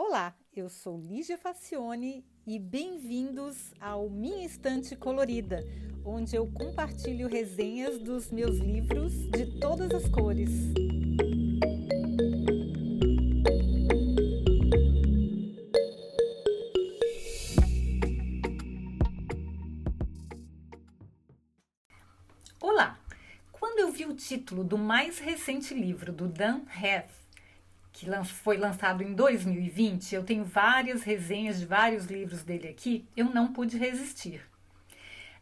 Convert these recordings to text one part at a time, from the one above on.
Olá, eu sou Lígia Facione e bem-vindos ao Minha Estante Colorida, onde eu compartilho resenhas dos meus livros de todas as cores. Olá! Quando eu vi o título do mais recente livro do Dan Heath, que foi lançado em 2020, eu tenho várias resenhas de vários livros dele aqui, eu não pude resistir.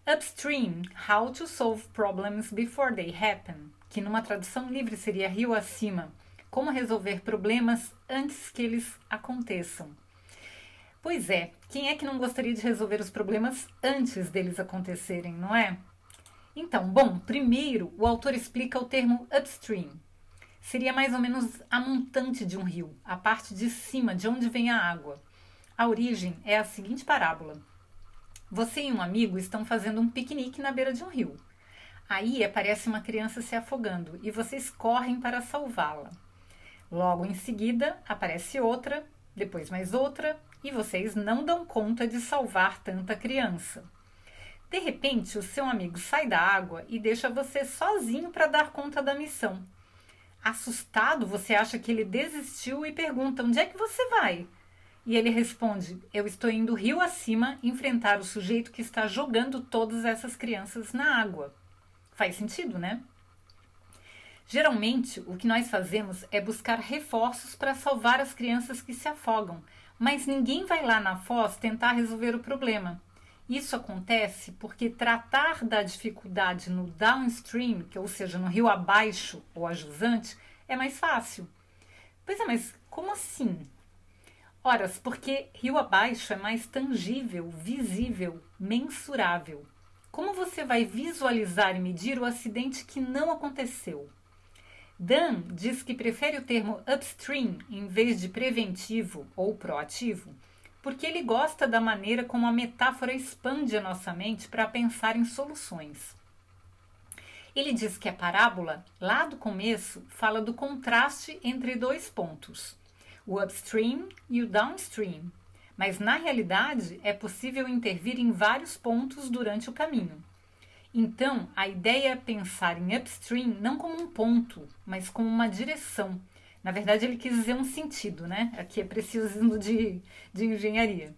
Upstream: How to Solve Problems Before They Happen, que numa tradução livre seria Rio Acima: Como resolver problemas antes que eles aconteçam. Pois é, quem é que não gostaria de resolver os problemas antes deles acontecerem, não é? Então, bom, primeiro o autor explica o termo upstream, seria mais ou menos a montante de um rio, a parte de cima de onde vem a água. A origem é a seguinte parábola: Você e um amigo estão fazendo um piquenique na beira de um rio. Aí aparece uma criança se afogando e vocês correm para salvá-la. Logo em seguida aparece outra, depois mais outra, e vocês não dão conta de salvar tanta criança. De repente, o seu amigo sai da água e deixa você sozinho para dar conta da missão. Assustado, você acha que ele desistiu e pergunta: Onde é que você vai? E ele responde: Eu estou indo rio acima enfrentar o sujeito que está jogando todas essas crianças na água. Faz sentido, né? Geralmente, o que nós fazemos é buscar reforços para salvar as crianças que se afogam, mas ninguém vai lá na foz tentar resolver o problema. Isso acontece porque tratar da dificuldade no downstream, que ou seja, no rio abaixo ou a jusante, é mais fácil. Pois é, mas como assim? Ora, porque rio abaixo é mais tangível, visível, mensurável. Como você vai visualizar e medir o acidente que não aconteceu? Dan diz que prefere o termo upstream em vez de preventivo ou proativo porque ele gosta da maneira como a metáfora expande a nossa mente para pensar em soluções. Ele diz que a parábola, lá do começo, fala do contraste entre dois pontos, o upstream e o downstream, mas na realidade é possível intervir em vários pontos durante o caminho. Então, a ideia é pensar em upstream não como um ponto, mas como uma direção na verdade, ele quis dizer um sentido, né? Aqui é preciso de, de engenharia.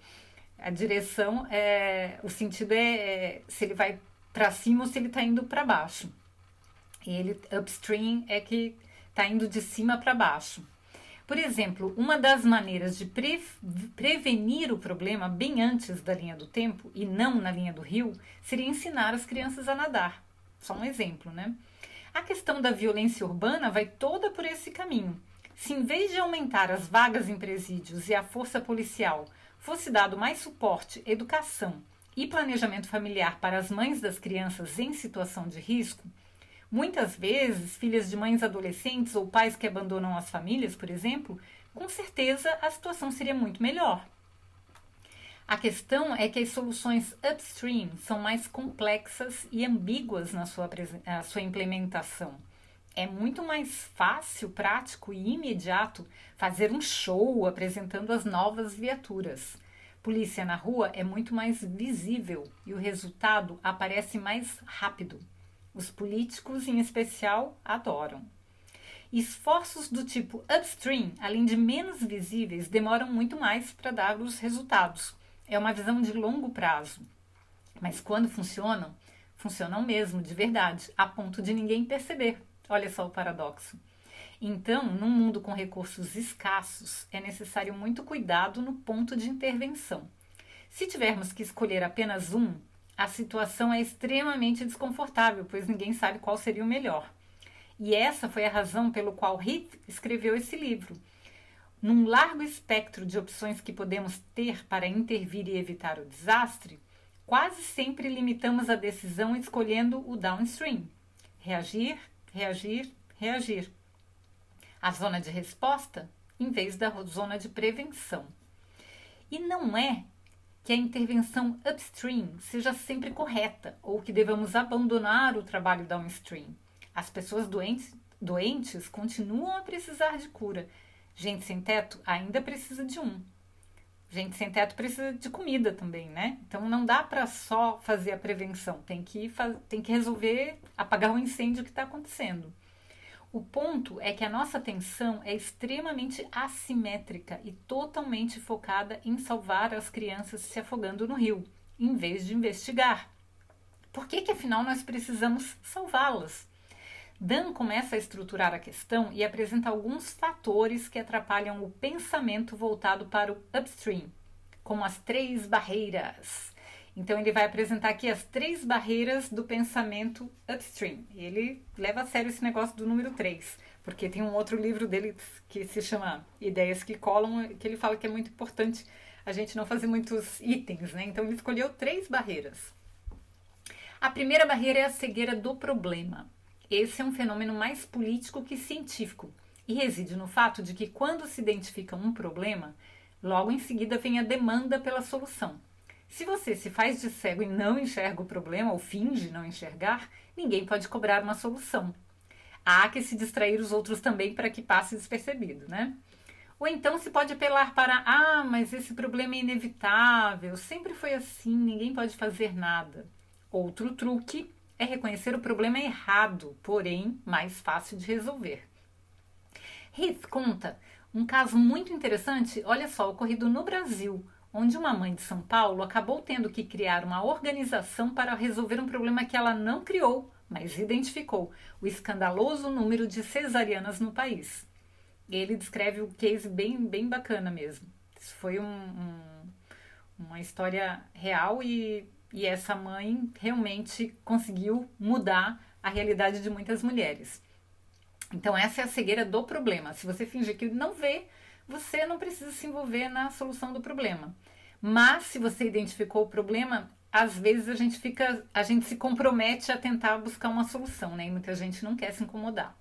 A direção, é, o sentido é, é se ele vai para cima ou se ele está indo para baixo. E ele, upstream, é que está indo de cima para baixo. Por exemplo, uma das maneiras de pre prevenir o problema bem antes da linha do tempo e não na linha do rio seria ensinar as crianças a nadar. Só um exemplo, né? A questão da violência urbana vai toda por esse caminho. Se em vez de aumentar as vagas em presídios e a força policial, fosse dado mais suporte, educação e planejamento familiar para as mães das crianças em situação de risco, muitas vezes filhas de mães adolescentes ou pais que abandonam as famílias, por exemplo, com certeza a situação seria muito melhor. A questão é que as soluções upstream são mais complexas e ambíguas na sua, sua implementação é muito mais fácil, prático e imediato fazer um show apresentando as novas viaturas. Polícia na rua é muito mais visível e o resultado aparece mais rápido. Os políticos, em especial, adoram. Esforços do tipo upstream, além de menos visíveis, demoram muito mais para dar os resultados. É uma visão de longo prazo. Mas quando funcionam, funcionam mesmo, de verdade, a ponto de ninguém perceber. Olha só o paradoxo. Então, num mundo com recursos escassos, é necessário muito cuidado no ponto de intervenção. Se tivermos que escolher apenas um, a situação é extremamente desconfortável, pois ninguém sabe qual seria o melhor. E essa foi a razão pelo qual Heath escreveu esse livro. Num largo espectro de opções que podemos ter para intervir e evitar o desastre, quase sempre limitamos a decisão escolhendo o downstream reagir, reagir, reagir. A zona de resposta em vez da zona de prevenção. E não é que a intervenção upstream seja sempre correta ou que devamos abandonar o trabalho downstream. As pessoas doentes, doentes continuam a precisar de cura. Gente sem teto ainda precisa de um. Gente sem teto precisa de comida também, né? Então não dá para só fazer a prevenção, tem que, tem que resolver apagar o incêndio que está acontecendo. O ponto é que a nossa atenção é extremamente assimétrica e totalmente focada em salvar as crianças se afogando no rio, em vez de investigar. Por que, que afinal nós precisamos salvá-las? Dan começa a estruturar a questão e apresenta alguns fatores que atrapalham o pensamento voltado para o upstream, como as três barreiras. Então ele vai apresentar aqui as três barreiras do pensamento upstream. Ele leva a sério esse negócio do número 3, porque tem um outro livro dele que se chama Ideias que Colam, que ele fala que é muito importante a gente não fazer muitos itens, né? Então ele escolheu três barreiras. A primeira barreira é a cegueira do problema. Esse é um fenômeno mais político que científico e reside no fato de que quando se identifica um problema, logo em seguida vem a demanda pela solução. Se você se faz de cego e não enxerga o problema ou finge não enxergar, ninguém pode cobrar uma solução. Há que se distrair os outros também para que passe despercebido, né? Ou então se pode apelar para: ah, mas esse problema é inevitável, sempre foi assim, ninguém pode fazer nada. Outro truque é reconhecer o problema errado, porém mais fácil de resolver. Heath conta um caso muito interessante, olha só, ocorrido no Brasil, onde uma mãe de São Paulo acabou tendo que criar uma organização para resolver um problema que ela não criou, mas identificou: o escandaloso número de cesarianas no país. Ele descreve o case bem, bem bacana mesmo. Isso foi um, um, uma história real e e essa mãe realmente conseguiu mudar a realidade de muitas mulheres. Então, essa é a cegueira do problema. Se você fingir que não vê, você não precisa se envolver na solução do problema. Mas, se você identificou o problema, às vezes a gente fica, a gente se compromete a tentar buscar uma solução, né? E muita gente não quer se incomodar.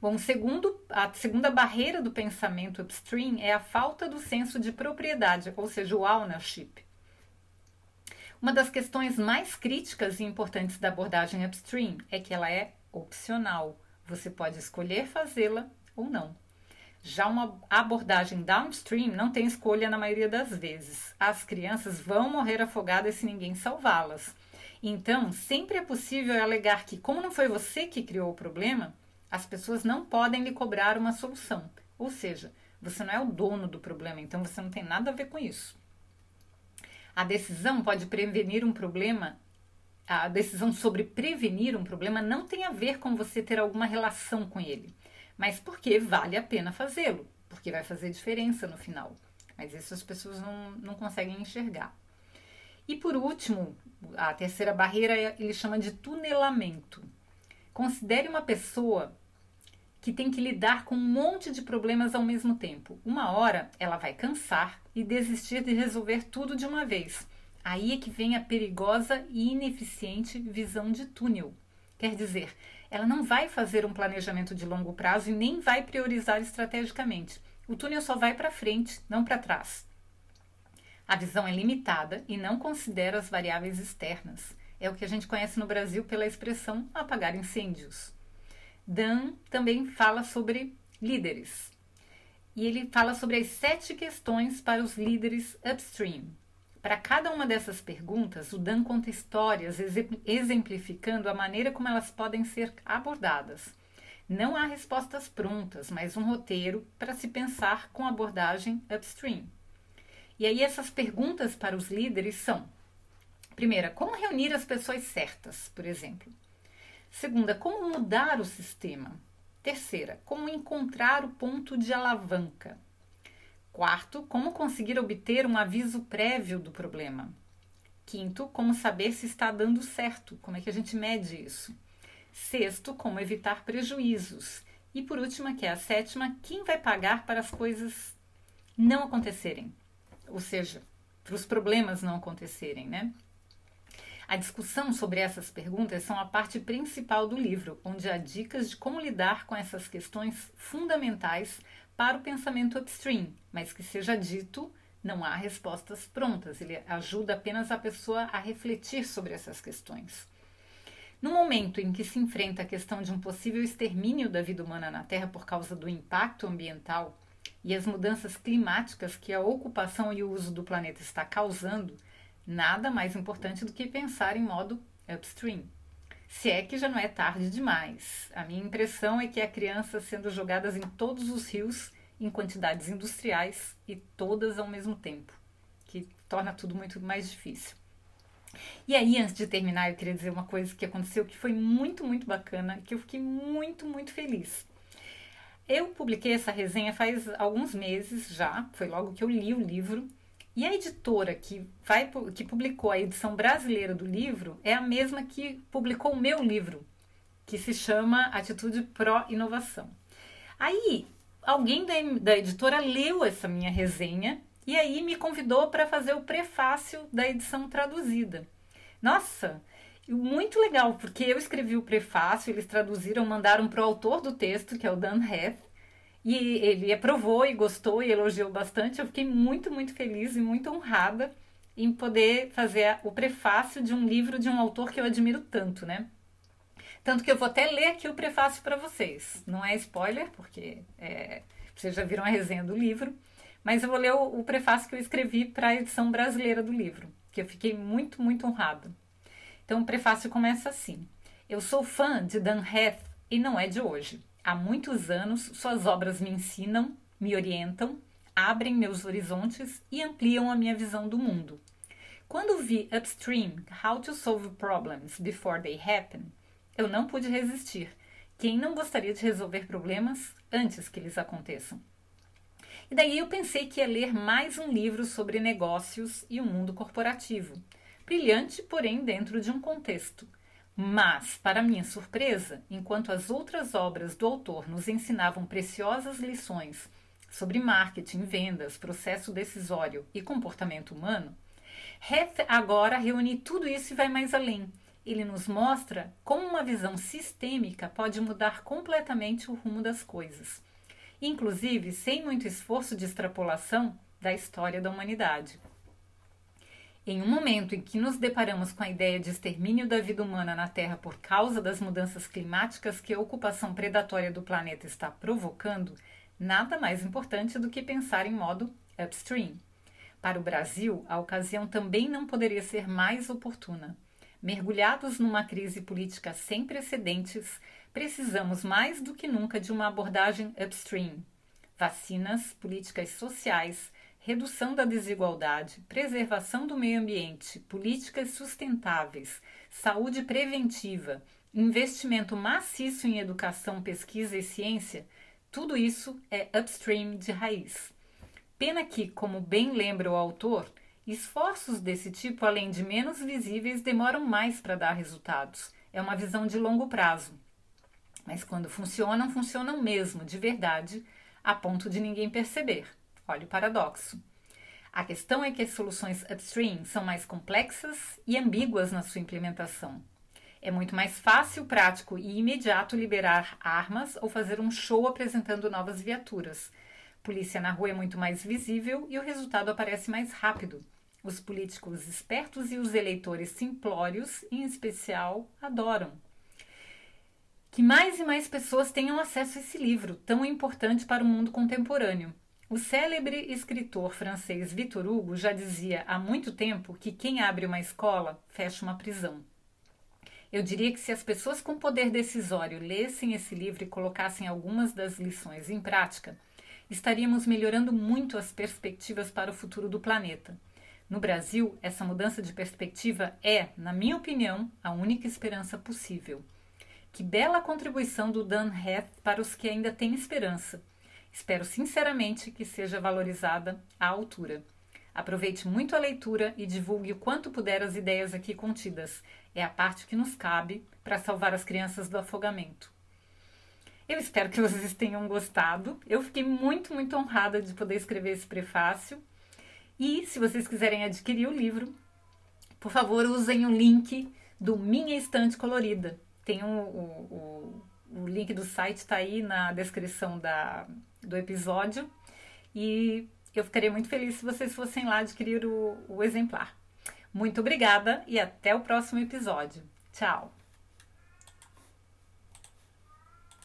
Bom, segundo, a segunda barreira do pensamento upstream é a falta do senso de propriedade, ou seja, o ownership. Uma das questões mais críticas e importantes da abordagem upstream é que ela é opcional. Você pode escolher fazê-la ou não. Já uma abordagem downstream não tem escolha na maioria das vezes. As crianças vão morrer afogadas se ninguém salvá-las. Então, sempre é possível alegar que, como não foi você que criou o problema, as pessoas não podem lhe cobrar uma solução. Ou seja, você não é o dono do problema, então você não tem nada a ver com isso. A decisão pode prevenir um problema. A decisão sobre prevenir um problema não tem a ver com você ter alguma relação com ele, mas porque vale a pena fazê-lo, porque vai fazer diferença no final. Mas isso as pessoas não, não conseguem enxergar. E por último, a terceira barreira ele chama de tunelamento. Considere uma pessoa que tem que lidar com um monte de problemas ao mesmo tempo. Uma hora ela vai cansar e desistir de resolver tudo de uma vez. Aí é que vem a perigosa e ineficiente visão de túnel. Quer dizer, ela não vai fazer um planejamento de longo prazo e nem vai priorizar estrategicamente. O túnel só vai para frente, não para trás. A visão é limitada e não considera as variáveis externas. É o que a gente conhece no Brasil pela expressão apagar incêndios. Dan também fala sobre líderes. E ele fala sobre as sete questões para os líderes upstream. Para cada uma dessas perguntas, o Dan conta histórias exemplificando a maneira como elas podem ser abordadas. Não há respostas prontas, mas um roteiro para se pensar com abordagem upstream. E aí essas perguntas para os líderes são: primeira, como reunir as pessoas certas, por exemplo? Segunda, como mudar o sistema? Terceira, como encontrar o ponto de alavanca? Quarto, como conseguir obter um aviso prévio do problema? Quinto, como saber se está dando certo? Como é que a gente mede isso? Sexto, como evitar prejuízos? E por último, que é a sétima, quem vai pagar para as coisas não acontecerem? Ou seja, para os problemas não acontecerem, né? A discussão sobre essas perguntas são a parte principal do livro, onde há dicas de como lidar com essas questões fundamentais para o pensamento upstream, mas que seja dito, não há respostas prontas, ele ajuda apenas a pessoa a refletir sobre essas questões. No momento em que se enfrenta a questão de um possível extermínio da vida humana na Terra por causa do impacto ambiental, e as mudanças climáticas que a ocupação e o uso do planeta está causando, nada mais importante do que pensar em modo upstream. Se é que já não é tarde demais. A minha impressão é que há crianças sendo jogadas em todos os rios em quantidades industriais e todas ao mesmo tempo, que torna tudo muito mais difícil. E aí, antes de terminar, eu queria dizer uma coisa que aconteceu que foi muito, muito bacana, que eu fiquei muito, muito feliz. Eu publiquei essa resenha faz alguns meses já, foi logo que eu li o livro. E a editora que, vai, que publicou a edição brasileira do livro é a mesma que publicou o meu livro, que se chama Atitude Pro Inovação. Aí, alguém da, da editora leu essa minha resenha e aí me convidou para fazer o prefácio da edição traduzida. Nossa, muito legal, porque eu escrevi o prefácio, eles traduziram, mandaram para o autor do texto, que é o Dan Heath, e ele aprovou e gostou e elogiou bastante. Eu fiquei muito, muito feliz e muito honrada em poder fazer o prefácio de um livro de um autor que eu admiro tanto, né? Tanto que eu vou até ler aqui o prefácio para vocês. Não é spoiler, porque é, vocês já viram a resenha do livro, mas eu vou ler o, o prefácio que eu escrevi para a edição brasileira do livro, que eu fiquei muito, muito honrada. Então o prefácio começa assim: Eu sou fã de Dan Heath e não é de hoje. Há muitos anos suas obras me ensinam, me orientam, abrem meus horizontes e ampliam a minha visão do mundo. Quando vi Upstream How to Solve Problems Before They Happen, eu não pude resistir. Quem não gostaria de resolver problemas antes que eles aconteçam? E daí eu pensei que ia ler mais um livro sobre negócios e o mundo corporativo brilhante, porém dentro de um contexto. Mas, para minha surpresa, enquanto as outras obras do autor nos ensinavam preciosas lições sobre marketing, vendas, processo decisório e comportamento humano, Heth agora reúne tudo isso e vai mais além. Ele nos mostra como uma visão sistêmica pode mudar completamente o rumo das coisas, inclusive sem muito esforço de extrapolação da história da humanidade. Em um momento em que nos deparamos com a ideia de extermínio da vida humana na Terra por causa das mudanças climáticas que a ocupação predatória do planeta está provocando, nada mais importante do que pensar em modo upstream. Para o Brasil, a ocasião também não poderia ser mais oportuna. Mergulhados numa crise política sem precedentes, precisamos mais do que nunca de uma abordagem upstream. Vacinas, políticas sociais, redução da desigualdade, preservação do meio ambiente, políticas sustentáveis, saúde preventiva, investimento maciço em educação, pesquisa e ciência, tudo isso é upstream de raiz. Pena que, como bem lembra o autor, esforços desse tipo, além de menos visíveis, demoram mais para dar resultados. É uma visão de longo prazo. Mas quando funcionam, funcionam mesmo, de verdade, a ponto de ninguém perceber. Olha o paradoxo. A questão é que as soluções upstream são mais complexas e ambíguas na sua implementação. É muito mais fácil, prático e imediato liberar armas ou fazer um show apresentando novas viaturas. Polícia na rua é muito mais visível e o resultado aparece mais rápido. Os políticos espertos e os eleitores simplórios, em especial, adoram. Que mais e mais pessoas tenham acesso a esse livro, tão importante para o mundo contemporâneo. O célebre escritor francês Victor Hugo já dizia há muito tempo que quem abre uma escola fecha uma prisão. Eu diria que se as pessoas com poder decisório lessem esse livro e colocassem algumas das lições em prática, estaríamos melhorando muito as perspectivas para o futuro do planeta. No Brasil, essa mudança de perspectiva é, na minha opinião, a única esperança possível. Que bela contribuição do Dan Heath para os que ainda têm esperança Espero sinceramente que seja valorizada à altura. Aproveite muito a leitura e divulgue o quanto puder as ideias aqui contidas. É a parte que nos cabe para salvar as crianças do afogamento. Eu espero que vocês tenham gostado. Eu fiquei muito, muito honrada de poder escrever esse prefácio. E se vocês quiserem adquirir o livro, por favor, usem o link do Minha Estante Colorida. Tem o, o, o link do site, está aí na descrição da, do episódio. E eu ficaria muito feliz se vocês fossem lá adquirir o, o exemplar. Muito obrigada e até o próximo episódio. Tchau!